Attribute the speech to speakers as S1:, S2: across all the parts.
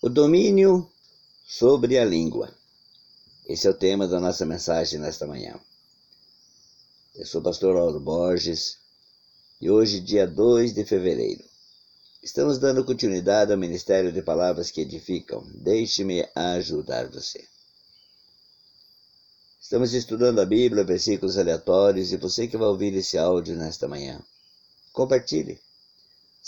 S1: O domínio sobre a língua. Esse é o tema da nossa mensagem nesta manhã. Eu sou o pastor Lauro Borges e hoje, dia 2 de fevereiro, estamos dando continuidade ao Ministério de Palavras que Edificam. Deixe-me ajudar você. Estamos estudando a Bíblia, versículos aleatórios, e você que vai ouvir esse áudio nesta manhã, compartilhe.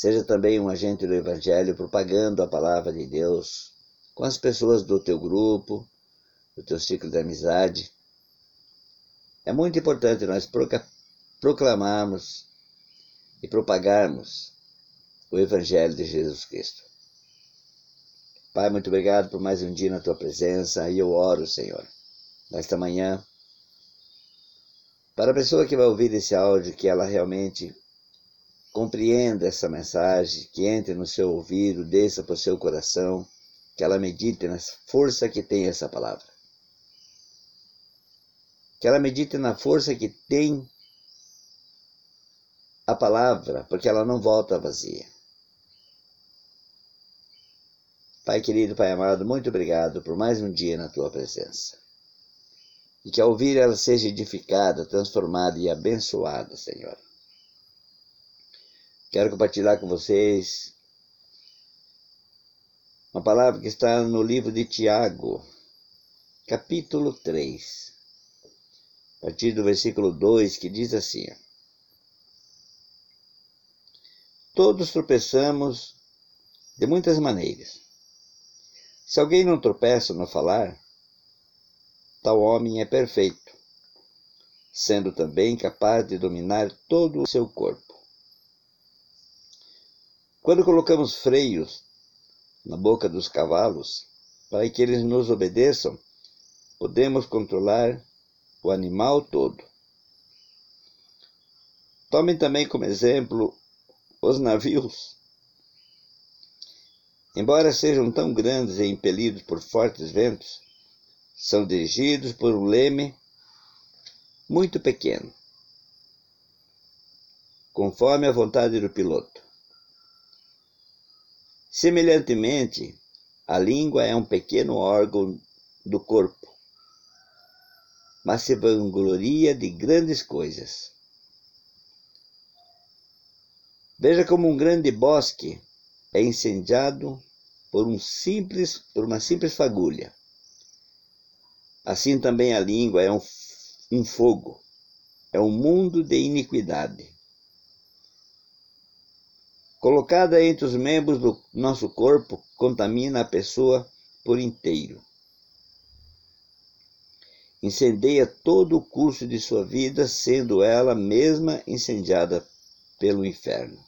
S1: Seja também um agente do Evangelho propagando a palavra de Deus com as pessoas do teu grupo, do teu ciclo de amizade. É muito importante nós proclamarmos e propagarmos o Evangelho de Jesus Cristo. Pai, muito obrigado por mais um dia na tua presença e eu oro, Senhor, nesta manhã, para a pessoa que vai ouvir esse áudio, que ela realmente compreenda essa mensagem, que entre no seu ouvido, desça para o seu coração, que ela medite na força que tem essa palavra. Que ela medite na força que tem a palavra, porque ela não volta vazia. Pai querido, Pai amado, muito obrigado por mais um dia na tua presença. E que ao ouvir ela seja edificada, transformada e abençoada, Senhor. Quero compartilhar com vocês uma palavra que está no livro de Tiago, capítulo 3, a partir do versículo 2, que diz assim: Todos tropeçamos de muitas maneiras. Se alguém não tropeça no falar, tal homem é perfeito, sendo também capaz de dominar todo o seu corpo. Quando colocamos freios na boca dos cavalos para que eles nos obedeçam, podemos controlar o animal todo. Tomem também como exemplo os navios. Embora sejam tão grandes e impelidos por fortes ventos, são dirigidos por um leme muito pequeno, conforme a vontade do piloto. Semelhantemente, a língua é um pequeno órgão do corpo, mas se vangloria de grandes coisas. Veja como um grande bosque é incendiado por, um simples, por uma simples fagulha. Assim também a língua é um, um fogo, é um mundo de iniquidade colocada entre os membros do nosso corpo, contamina a pessoa por inteiro. Incendeia todo o curso de sua vida, sendo ela mesma incendiada pelo inferno.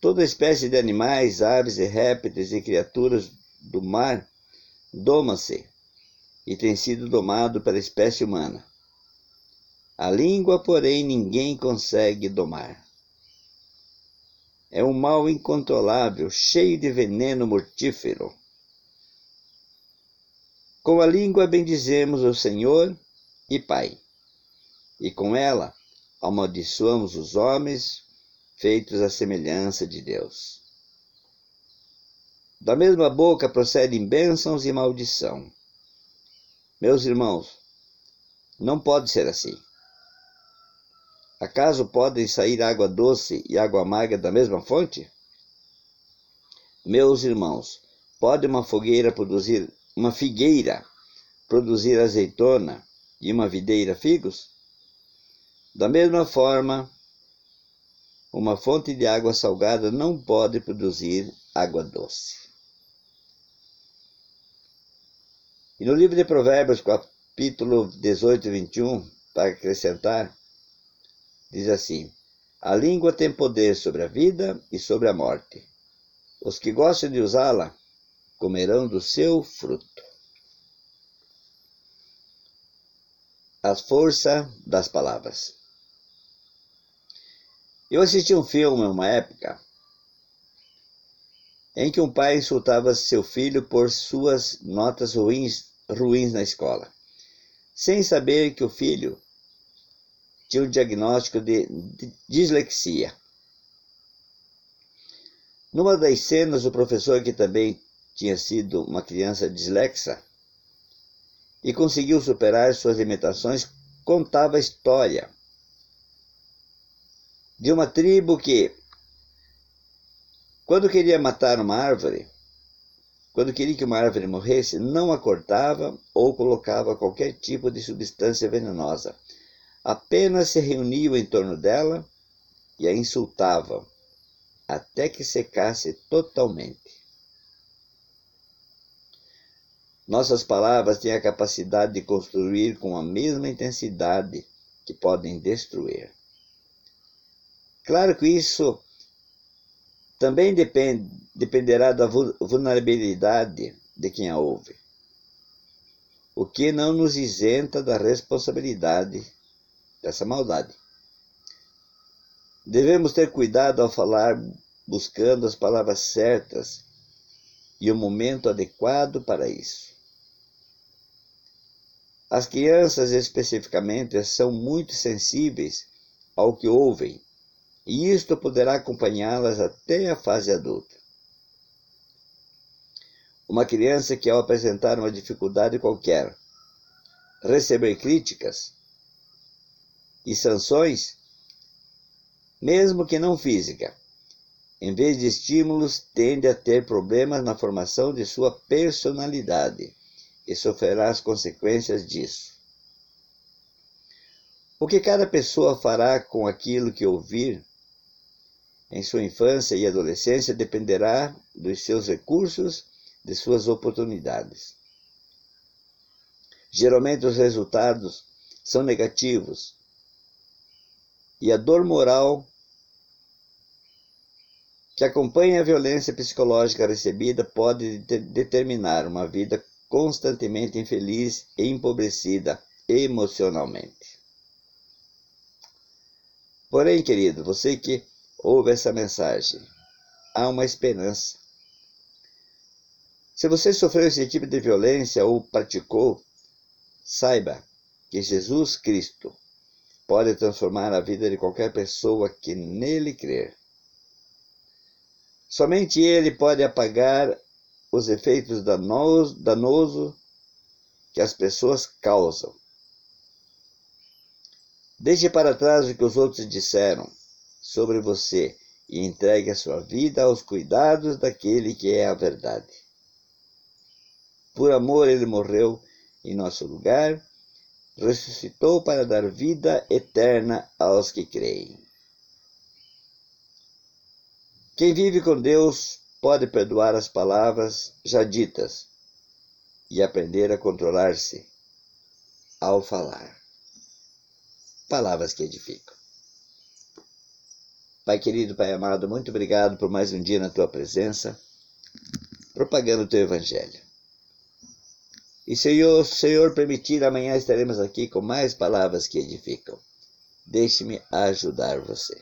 S1: Toda espécie de animais, aves e répteis e criaturas do mar doma-se e tem sido domado pela espécie humana. A língua, porém, ninguém consegue domar é um mal incontrolável, cheio de veneno mortífero. Com a língua bendizemos o Senhor e Pai, e com ela amaldiçoamos os homens feitos à semelhança de Deus. Da mesma boca procedem bênçãos e maldição. Meus irmãos, não pode ser assim. Acaso podem sair água doce e água amarga da mesma fonte? Meus irmãos, pode uma fogueira produzir uma figueira produzir azeitona e uma videira figos? Da mesma forma, uma fonte de água salgada não pode produzir água doce. E no livro de Provérbios, capítulo 18 e 21, para acrescentar, Diz assim: A língua tem poder sobre a vida e sobre a morte. Os que gostam de usá-la comerão do seu fruto. A força das palavras. Eu assisti um filme uma época em que um pai insultava seu filho por suas notas ruins, ruins na escola, sem saber que o filho tinha um diagnóstico de dislexia. Numa das cenas, o professor, que também tinha sido uma criança dislexa e conseguiu superar suas limitações, contava a história de uma tribo que, quando queria matar uma árvore, quando queria que uma árvore morresse, não a cortava ou colocava qualquer tipo de substância venenosa. Apenas se reuniam em torno dela e a insultavam até que secasse totalmente. Nossas palavras têm a capacidade de construir com a mesma intensidade que podem destruir. Claro que isso também depend, dependerá da vulnerabilidade de quem a ouve, o que não nos isenta da responsabilidade dessa maldade. Devemos ter cuidado ao falar, buscando as palavras certas e o momento adequado para isso. As crianças, especificamente, são muito sensíveis ao que ouvem e isto poderá acompanhá-las até a fase adulta. Uma criança que, ao apresentar uma dificuldade qualquer, receber críticas e sanções, mesmo que não física, em vez de estímulos, tende a ter problemas na formação de sua personalidade e sofrerá as consequências disso. O que cada pessoa fará com aquilo que ouvir em sua infância e adolescência dependerá dos seus recursos, de suas oportunidades. Geralmente os resultados são negativos e a dor moral que acompanha a violência psicológica recebida pode determinar uma vida constantemente infeliz e empobrecida emocionalmente. Porém, querido, você que ouve essa mensagem. Há uma esperança. Se você sofreu esse tipo de violência ou praticou, saiba que Jesus Cristo pode transformar a vida de qualquer pessoa que nele crer. Somente Ele pode apagar os efeitos danoso que as pessoas causam. Deixe para trás o que os outros disseram sobre você e entregue a sua vida aos cuidados daquele que é a verdade. Por amor, ele morreu em nosso lugar, ressuscitou para dar vida eterna aos que creem. Quem vive com Deus pode perdoar as palavras já ditas e aprender a controlar-se ao falar. Palavras que edificam. Pai querido, Pai amado, muito obrigado por mais um dia na tua presença, propagando o teu evangelho. E se o Senhor permitir, amanhã estaremos aqui com mais palavras que edificam. Deixe-me ajudar você.